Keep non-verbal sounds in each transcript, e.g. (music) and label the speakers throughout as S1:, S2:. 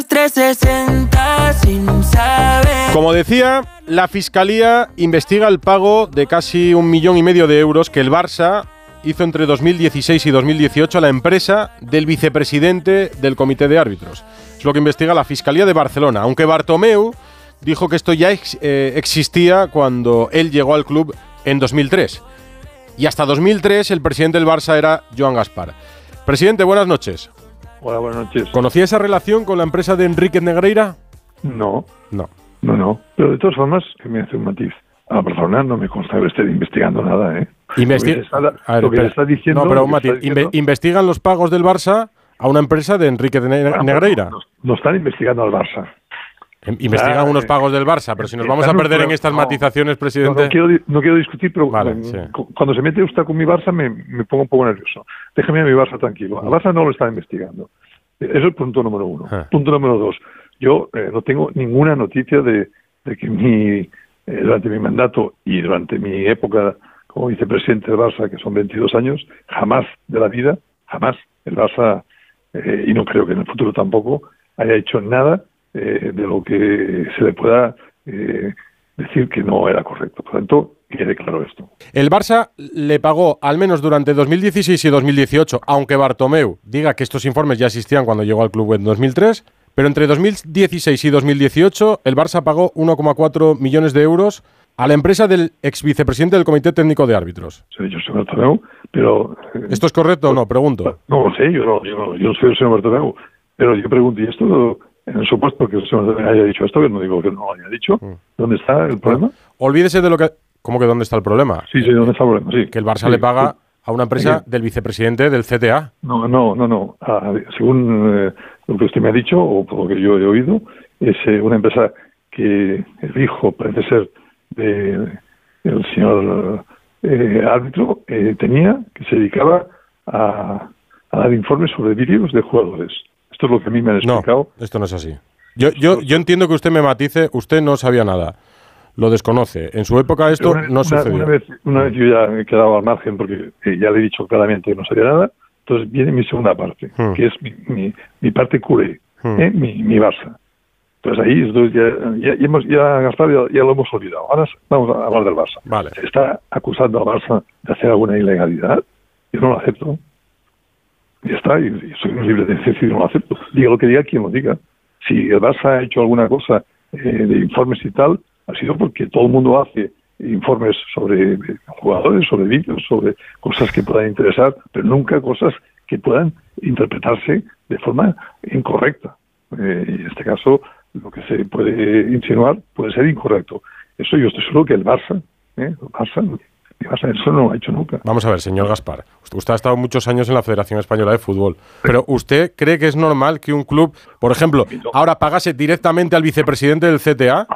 S1: Noticias 360 sin saber.
S2: Como decía, la Fiscalía investiga el pago de casi un millón y medio de euros que el Barça hizo entre 2016 y 2018 a la empresa del vicepresidente del Comité de Árbitros. Es lo que investiga la Fiscalía de Barcelona, aunque Bartomeu dijo que esto ya eh, existía cuando él llegó al club en 2003. Y hasta 2003 el presidente del Barça era Joan Gaspar. Presidente, buenas noches.
S3: Hola, buenas noches.
S2: ¿Conocía esa relación con la empresa de Enrique Negreira?
S3: No,
S2: No.
S3: no, no. Pero de todas formas, que me hace un matiz. A persona no me consta que esté investigando nada, ¿eh?
S2: Investi-
S3: Lo que está-
S2: A ver,
S3: lo que está diciendo.
S2: No, pero un matiz.
S3: diciendo-
S2: Inve- investigan los pagos del Barça a una empresa de Enrique de Ne-
S3: Ah,
S2: Negreira.
S3: No, no están investigando al Barça.
S2: Em- Investigan
S3: Ah,
S2: unos
S3: eh,
S2: pagos del Barça, pero si nos vamos a perder en estas
S3: no.
S2: matizaciones, presidente.
S3: no quiero, di- no quiero discutir, pero
S2: Vale,
S3: mm,
S2: sí.
S3: cuando se mete usted con mi Barça me, me pongo un poco nervioso. Déjeme a mi Barça tranquilo. Al Barça no lo está investigando. Eso es el punto número uno.
S2: Ah.
S3: Punto número dos. Yo eh, no tengo ninguna noticia de, de que mi, eh, durante mi mandato y durante mi época como vicepresidente del Barça, que son 22 años, jamás de la vida, jamás el Barça, eh, y no creo que en el futuro tampoco, haya hecho nada eh, de lo que se le pueda eh, decir que no era correcto. Por lo tanto, quede claro esto.
S2: El Barça le pagó al menos durante 2016 y 2018, aunque Bartomeu diga que estos informes ya existían cuando llegó al club en 2003, pero entre 2016 y 2018 el Barça pagó 1,4 millones de euros a la empresa del ex vicepresidente del Comité Técnico de Árbitros.
S3: Yo, señor Bartomeu, pero... eh,
S2: ¿Esto es correcto o no? Pregunto.
S3: No lo sé, yo no, yo no, yo soy el señor Bartomeu, pero yo pregunto, ¿y esto, en el supuesto que el señor Bartomeu haya dicho esto, que no digo que no lo haya dicho,
S2: Mm.
S3: ¿dónde está el problema?
S2: Olvídese de lo que... ¿Cómo que dónde está el problema?
S3: Sí, sí, ¿dónde está el problema? Sí.
S2: Que el Barça
S3: Sí,
S2: le paga a una empresa del vicepresidente del CTA.
S3: No, no, no, no. Ah, según eh, lo que usted me ha dicho, o por lo que yo he oído, es eh, una empresa que el hijo, parece ser, de el señor eh, árbitro, eh, tenía, que se dedicaba a, a dar informes sobre vídeos de jugadores. Esto es lo que a mí me han
S2: No,
S3: explicado.
S2: esto no es así. Yo, yo, yo entiendo que usted me matice, usted no sabía nada, lo desconoce. En su época esto
S3: una,
S2: no
S3: una-
S2: sucedió.
S3: Una vez, una vez yo ya me he quedado al margen porque eh, ya le he dicho claramente que no sabía nada. Entonces viene mi segunda parte,
S2: Hmm.
S3: que es mi, mi, mi parte culé,
S2: Hmm.
S3: ¿eh? mi, mi Barça. Entonces ahí entonces ya, ya, ya hemos, ya, Gaspar, ya, ya lo hemos olvidado. Ahora vamos a hablar del Barça.
S2: Vale.
S3: Se está acusando al Barça de hacer alguna ilegalidad. Yo no lo acepto. Ya está, y, soy libre de decir no lo acepto. Diga lo que diga quien lo diga. Si el Barça ha hecho alguna cosa eh, de informes y tal, ha sido porque todo el mundo hace informes sobre eh, jugadores, sobre vídeos, sobre cosas que puedan interesar, pero nunca cosas que puedan interpretarse de forma incorrecta. Eh, en este caso, lo que se puede insinuar puede ser incorrecto. Eso yo estoy seguro que el Barça, ¿eh? el Barça, eso no lo ha hecho nunca.
S2: Vamos a ver, señor Gaspar. Usted, ha estado muchos años en la Federación Española de Fútbol. Pero ¿usted cree que es normal que un club, por ejemplo, ahora pagase directamente al vicepresidente del CTA?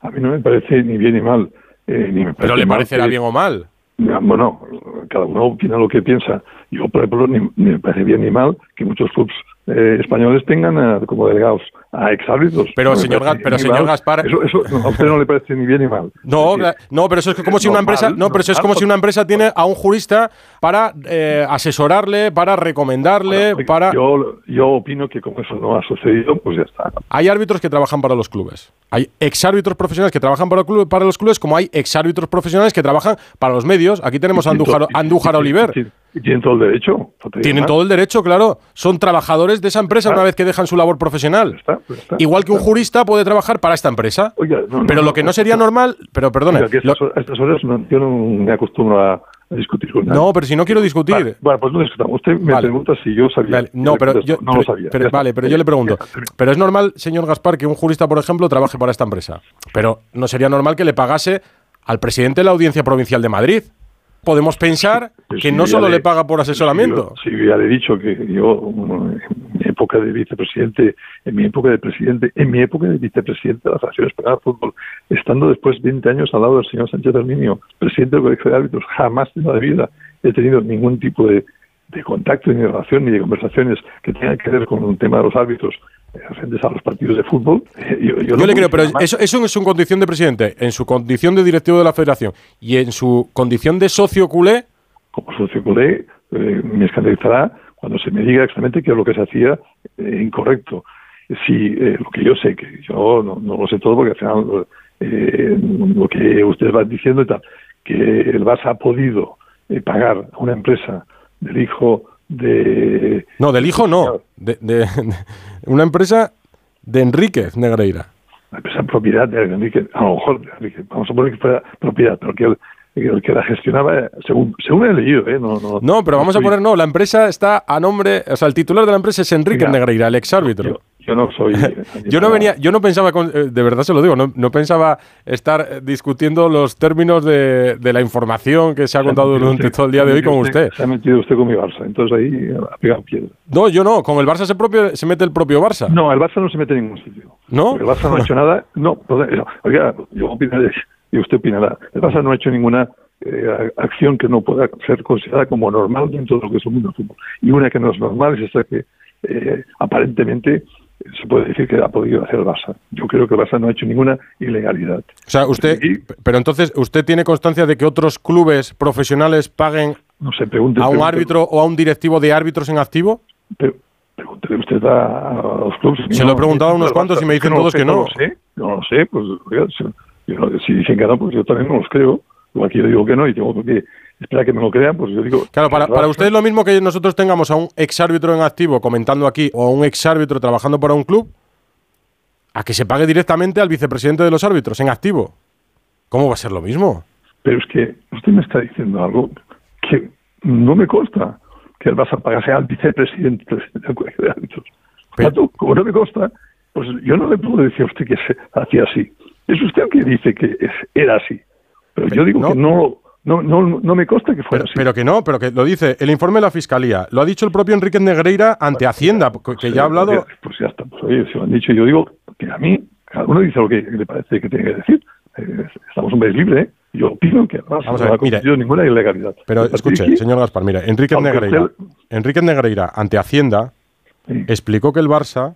S3: A mí no me parece ni bien ni mal. eh, ni me
S2: Pero le parecerá
S3: que-
S2: bien o mal.
S3: Bueno, cada uno opina lo que piensa. Yo, por ejemplo, ni, ni me parece bien ni mal que muchos clubes eh, españoles tengan eh, como delegados a exárbitros.
S2: Pero,
S3: No
S2: señor Ga- pero, señor. Gaspar-
S3: Eso, eso no, a usted no le parece ni bien ni mal.
S2: No,
S3: decir,
S2: no, pero eso es como si una
S3: normal,
S2: empresa, no, pero eso es como si una empresa tiene a un jurista para eh, asesorarle, para recomendarle, para.
S3: Yo, yo opino que como eso no ha sucedido, pues ya está.
S2: Hay árbitros que trabajan para los clubes. Hay exárbitros profesionales que trabajan para, club- para los clubes, como hay exárbitros profesionales que trabajan para los medios. Aquí tenemos a Andújar, Andújar Oliver.
S3: Y- tienen todo el derecho.
S2: Tienen
S3: más.
S2: todo el derecho, claro. Son trabajadores de esa empresa una vez que dejan su labor profesional.
S3: está, pues ya está.
S2: Igual que un jurista puede trabajar para esta empresa.
S3: Oiga, no, no,
S2: Pero
S3: no,
S2: lo que no sería
S3: no.
S2: normal, pero
S3: Oiga, que a
S2: lo-
S3: estas, horas- a estas horas no- yo no me acostumbro a, a discutir con nadie.
S2: no, pero si no quiero discutir.
S3: Vale, bueno, pues no discutamos. Usted me
S2: Vale.
S3: pregunta si yo sabía.
S2: Vale, no, pero yo,
S3: no
S2: pero-
S3: lo sabía.
S2: pero- vale, pero yo le pregunto, pero es normal, señor Gaspar, que un jurista, por ejemplo, trabaje para esta empresa. Pero no sería normal que le pagase al presidente de la Audiencia Provincial de Madrid. Podemos pensar
S3: Pues
S2: que no solo
S3: le-
S2: le paga por asesoramiento.
S3: Sí, ya le he dicho que yo, en mi época de vicepresidente, en mi época de presidente, en mi época de vicepresidente de la Federación Española de Fútbol, estando después 20 años al lado del señor Sánchez Herminio, presidente del Colegio de Árbitros, jamás en la vida he tenido ningún tipo de, de contacto, ni de relación, ni de conversaciones que tengan que ver con un tema de los árbitros eh, frente a los partidos de fútbol. (laughs) Eh, Yo, yo
S2: Yo
S3: no
S2: le creo, pero eso, eso en su condición de presidente, en su condición de directivo de la federación y en su condición de socio culé,
S3: como socio culé, eh, me escandalizará cuando se me diga exactamente qué es lo que se hacía eh, incorrecto. si eh, lo que yo sé, que yo no, no lo sé todo porque al final lo que ustedes van diciendo y tal, que el Barça ha podido pagar a una empresa del hijo de...
S2: No, del hijo no, de, de- de (laughs) una empresa de Enríquez Negreira.
S3: La empresa propiedad de Enrique, a lo mejor de Enrique, vamos a poner que fuera propiedad, pero que el, el que la gestionaba, eh, según, según he leído, ¿eh? No, no,
S2: No, pero vamos a poner, no, la empresa está a nombre, o sea, el titular de la empresa es Enrique
S3: Mira,
S2: Negreira, el exárbitro.
S3: Yo, no soy... (laughs)
S2: Yo no venía, yo no pensaba, con- eh, de verdad se lo digo, no, no pensaba estar eh, discutiendo los términos de, de la información que se ha contado durante todo el día de hoy con usted.
S3: Se ha metido usted con mi Barça, entonces ahí ha pegado piedra.
S2: No, yo no, con el Barça se, propio, se mete el propio Barça.
S3: No, el Barça no se mete en ningún sitio.
S2: ¿No?
S3: El Barça no ha hecho nada. (laughs) No, perdón, no. oiga, yo opinaré y usted opinará. El Barça no ha hecho ninguna eh, acción que no pueda ser considerada como normal dentro de lo que es el mundo del fútbol. Y una que no es normal es esta que eh, aparentemente se puede decir que ha podido hacer Barça. Yo creo que Barça no ha hecho ninguna ilegalidad.
S2: O sea, usted, pero entonces, ¿usted tiene constancia de que otros clubes profesionales paguen
S3: No se pregunte.
S2: a un árbitro o a un directivo de árbitros en activo?
S3: Pero, pregúntele usted a, a los clubes.
S2: Se lo he preguntado a unos cuantos y me dicen todos
S3: sé,
S2: que no.
S3: lo sé, no lo sé, pues oiga, si, no- si dicen que no, pues yo también no los creo. Que yo digo que no y tengo que esperar que me lo crean, pues yo digo...
S2: Claro, para, para usted es lo mismo que nosotros tengamos a un exárbitro en activo comentando aquí o a un exárbitro trabajando para un club, a que se pague directamente al vicepresidente de los árbitros en activo. ¿Cómo va a ser lo mismo?
S3: Pero es que usted me está diciendo algo que no me consta que el Barça pagase al vicepresidente del colegio de árbitros.
S2: Pero-
S3: como no me consta, pues yo no le puedo decir a usted que se hacía así. Es usted el que dice que es- era así. Pero yo digo
S2: no.
S3: que no, no, no, no me consta que fuera
S2: Pero,
S3: así.
S2: pero que no, pero que lo dice el informe de la Fiscalía. Lo ha dicho el propio Enrique Negreira ante Hacienda, que que ya ha hablado...
S3: Pues, pues ya está, pues oye, se lo han dicho. Yo digo que a mí, cada uno dice lo que le parece que tiene que decir. Eh, estamos un país libre, ¿eh? Yo opino que además
S2: Vamos a
S3: no
S2: ver,
S3: ha
S2: mire.
S3: ninguna ilegalidad.
S2: Pero escuche,
S3: aquí,
S2: señor Gaspar, mira, Enrique Negreira,
S3: usted-
S2: Enrique Negreira ante Hacienda
S3: sí.
S2: explicó que el Barça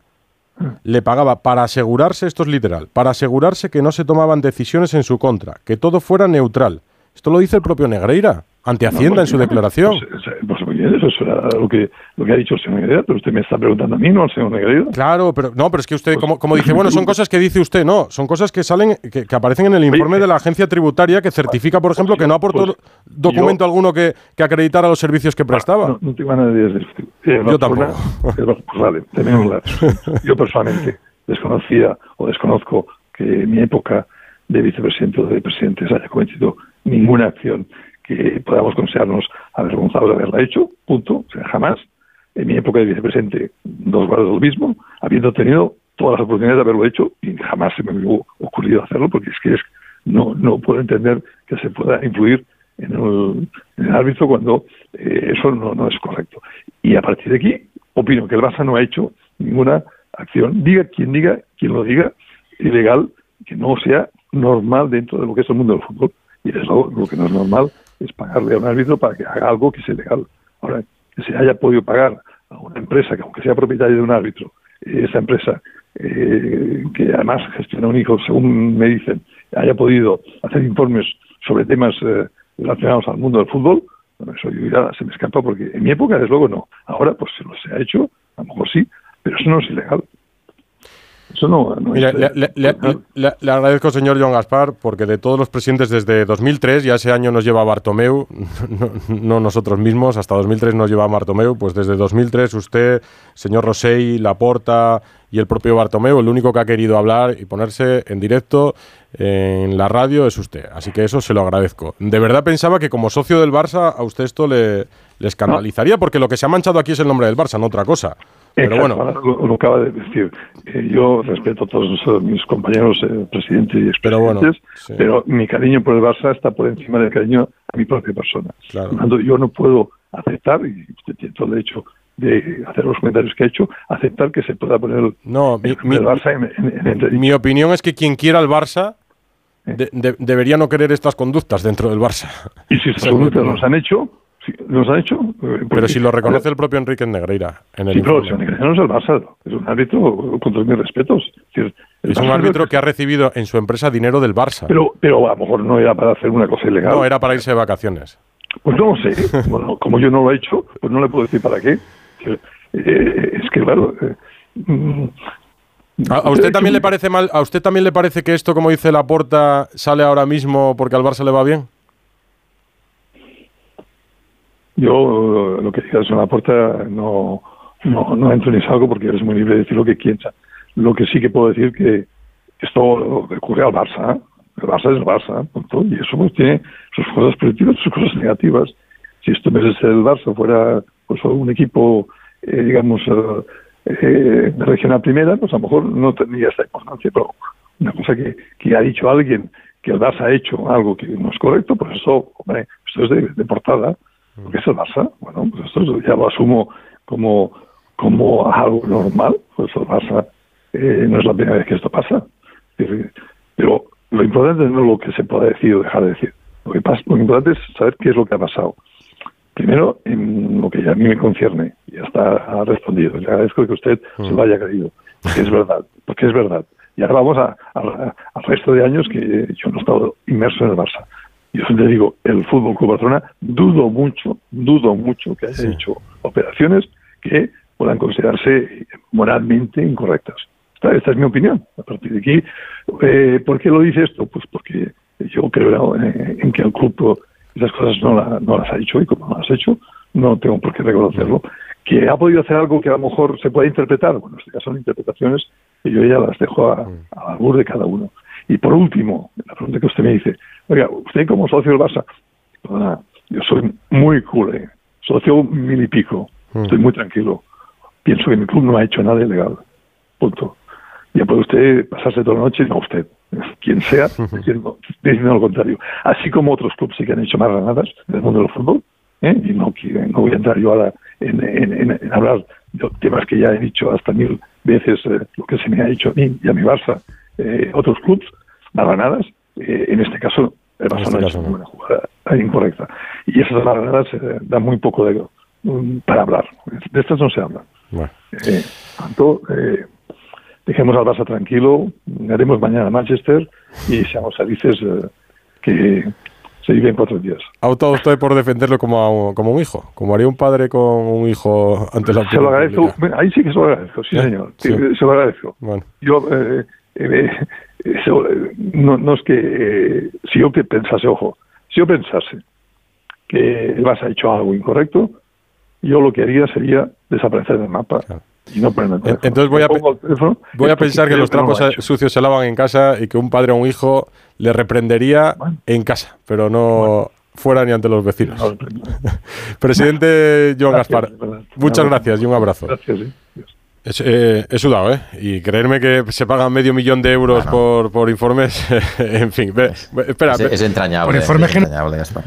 S2: le pagaba para asegurarse, esto es literal, para asegurarse que no se tomaban decisiones en su contra, que todo fuera neutral. Esto lo dice el propio Negreira ante Hacienda en su declaración.
S3: Pues, eh, pues bien, eso era lo que, lo que ha dicho el señor Negreira, pero usted me está preguntando a mí, no al señor Negreira.
S2: Claro, pero no, pero es que usted,
S3: Pues
S2: como, como dice, bueno, son cosas que dice usted, no, son cosas que salen, que, que aparecen en el informe de la agencia tributaria que certifica, por ejemplo, que no aportó
S3: pues,
S2: documento
S3: yo-
S2: alguno que, que acreditara los servicios que prestaba.
S3: No, no tengo nada de desdecir. Eh,
S2: Yo tampoco.
S3: eh, Pues vale, tenemos la- (laughs) Yo personalmente desconocía o desconozco que en mi época de vicepresidente o de presidente se haya cometido ninguna acción que podamos considerarnos avergonzados de haberla hecho, punto, o sea, jamás. En mi época de vicepresidente, dos grados lo mismo, habiendo tenido todas las oportunidades de haberlo hecho y jamás se me hubiera ocurrido hacerlo porque es que es, no, no puedo entender que se pueda influir en el, en el árbitro cuando eh, eso no, no es correcto. Y a partir de aquí, opino que el Barça no ha hecho ninguna acción, diga quien diga, quien lo diga, ilegal, que no sea normal dentro de lo que es el mundo del fútbol. Y desde luego, lo que no es normal es pagarle a un árbitro para que haga algo que sea ilegal. Ahora, que se haya podido pagar a una empresa que, aunque sea propietaria de un árbitro, eh, esa empresa, eh, que además gestiona un hijo, según me dicen, haya podido hacer informes sobre temas eh, relacionados al mundo del fútbol, bueno, eso yo ya se me escapa porque en mi época, desde luego, no. Ahora, pues se lo se ha hecho, a lo mejor sí, pero eso no es ilegal. Eso no, no
S2: Mira, le, le- le-
S3: ilegal.
S2: le- le agradezco, señor John Gaspar, porque de todos los presidentes desde 2003, ya ese año nos lleva Bartomeu, (laughs) no, no nosotros mismos, hasta 2003 nos lleva Bartomeu, pues desde 2003 usted, señor Rosell, Laporta y el propio Bartomeu, el único que ha querido hablar y ponerse en directo en la radio es usted. Así que eso se lo agradezco. De verdad pensaba que como socio del Barça a usted esto le, le escandalizaría, porque lo que se ha manchado aquí es el nombre del Barça, no otra cosa. Pero bueno,
S3: lo, lo acaba de decir. Eh, yo respeto a todos eh, mis compañeros, eh, presidentes y
S2: Pero bueno,
S3: expresidentes,
S2: sí.
S3: pero mi cariño por el Barça está por encima del cariño a mi propia persona.
S2: Claro.
S3: Tanto, yo no puedo aceptar, y usted tiene todo el derecho de hacer los comentarios que ha hecho, aceptar que se pueda poner el,
S2: No, mi-
S3: el
S2: mi-
S3: Barça en, en.
S2: Mi opinión es que quien quiera el Barça de- de- debería no querer estas conductas dentro del Barça.
S3: Y si (laughs) estas
S2: Esa es mi
S3: conductas nos han hecho, si nos han hecho... eh,
S2: Pero
S3: porque-
S2: si lo reconoce el propio Enrique Negreira en el
S3: Sí, pero Negreira no es el Barça, es un árbitro con todos mis respetos. Es, decir, el
S2: Es un árbitro que ha recibido en su empresa dinero del Barça.
S3: Pero, pero a lo mejor no era para hacer una cosa ilegal.
S2: No, era para irse de vacaciones.
S3: Pues no lo sé. (laughs) Bueno, como yo no lo he hecho, pues no le puedo decir para qué. Eh, es que, claro, eh, mm,
S2: ¿A, usted también le parece mal? ¿A usted también le parece que esto, como dice Laporta, sale ahora mismo porque al Barça le va bien?
S3: Yo lo que digas en Laporta no, no, no entro ni salgo porque eres muy libre de decir lo que quieras. Lo que sí que puedo decir que esto ocurre al Barça. El Barça es el Barça. Y eso pues, tiene sus cosas positivas y sus cosas negativas. Si esto en ser el Barça fuera pues, un equipo, eh, digamos, eh, eh, de regional primera, pues a lo mejor no tendría esta importancia. Pero una cosa que, ha dicho alguien que el Barça ha hecho algo que no es correcto, pues eso, hombre, esto es de portada. Porque es el Barça. Bueno, pues esto ya lo asumo como, como algo normal. Pues el Barça eh, no es la primera vez que esto pasa. Pero lo importante no es lo que se pueda decir o dejar de decir. Lo, que pasa, lo importante es saber qué es lo que ha pasado. Primero, en lo que a mí me concierne, ya está ha respondido. Le agradezco que usted se lo haya creído, porque es verdad, porque es verdad. Y ahora vamos a, al resto de años que yo no he estado inmerso en el Barça. Yo siempre digo, el Fútbol Club Barcelona, dudo mucho, dudo mucho que haya hecho operaciones que puedan considerarse moralmente incorrectas. Esta, es mi opinión. A partir de aquí, eh, ¿por qué lo dice esto? Pues porque yo creo eh, en que el club esas cosas no, no las ha hecho y como no las ha hecho, no tengo por qué reconocerlo. Que ha podido hacer algo que a lo mejor se puede interpretar, bueno, en este caso son interpretaciones que yo ya las dejo a, a la de cada uno. Y por último, la pregunta que usted me dice, oiga, usted como socio del Barça, yo soy muy cool, eh. socio mil y pico, estoy muy tranquilo. Pienso que mi club no ha hecho nada ilegal. Punto. Ya puede usted pasarse toda la noche, no usted, (laughs) quien sea, (laughs) diciendo, diciendo lo contrario. Así como otros clubes sí que han hecho más granadas en el mundo del fútbol, ¿eh? y no, no voy a entrar yo ahora en, en, hablar de temas que ya he dicho hasta mil veces eh, lo que se me ha dicho a mí y a mi Barça, eh, otros clubes, más granadas, en este caso el Barça no ha hecho una jugada incorrecta. Y esas granadas dan muy poco de, um, para hablar. De estas no se habla. Bueno. tanto, dejemos al Barça tranquilo, haremos mañana a Manchester y seamos felices eh, que se vive en cuatro días.
S2: ¿Ha optado usted por defenderlo como, como un hijo? Como haría un padre con un hijo ante la
S3: Se lo agradezco. Ahí sí que se lo agradezco, sí, ¿Eh? señor. Se lo agradezco. Yo, eh, no, no, es que si yo que pensase, ojo, si yo pensase que el Barça ha hecho algo incorrecto, yo lo que haría sería desaparecer del mapa.
S2: Entonces voy a, voy a pensar que los trapos sucios se lavan en casa y que un padre o un hijo le reprendería en casa, pero no fuera ni ante los vecinos. (laughs) Presidente Joan Gaspar, muchas gracias y un abrazo. Gracias, eh, he sudado, ¿eh? Y creerme que se pagan medio millón de euros por, por informes, (laughs) en fin. espera,
S4: es, entrañable. Por informes entrañable, Gaspar.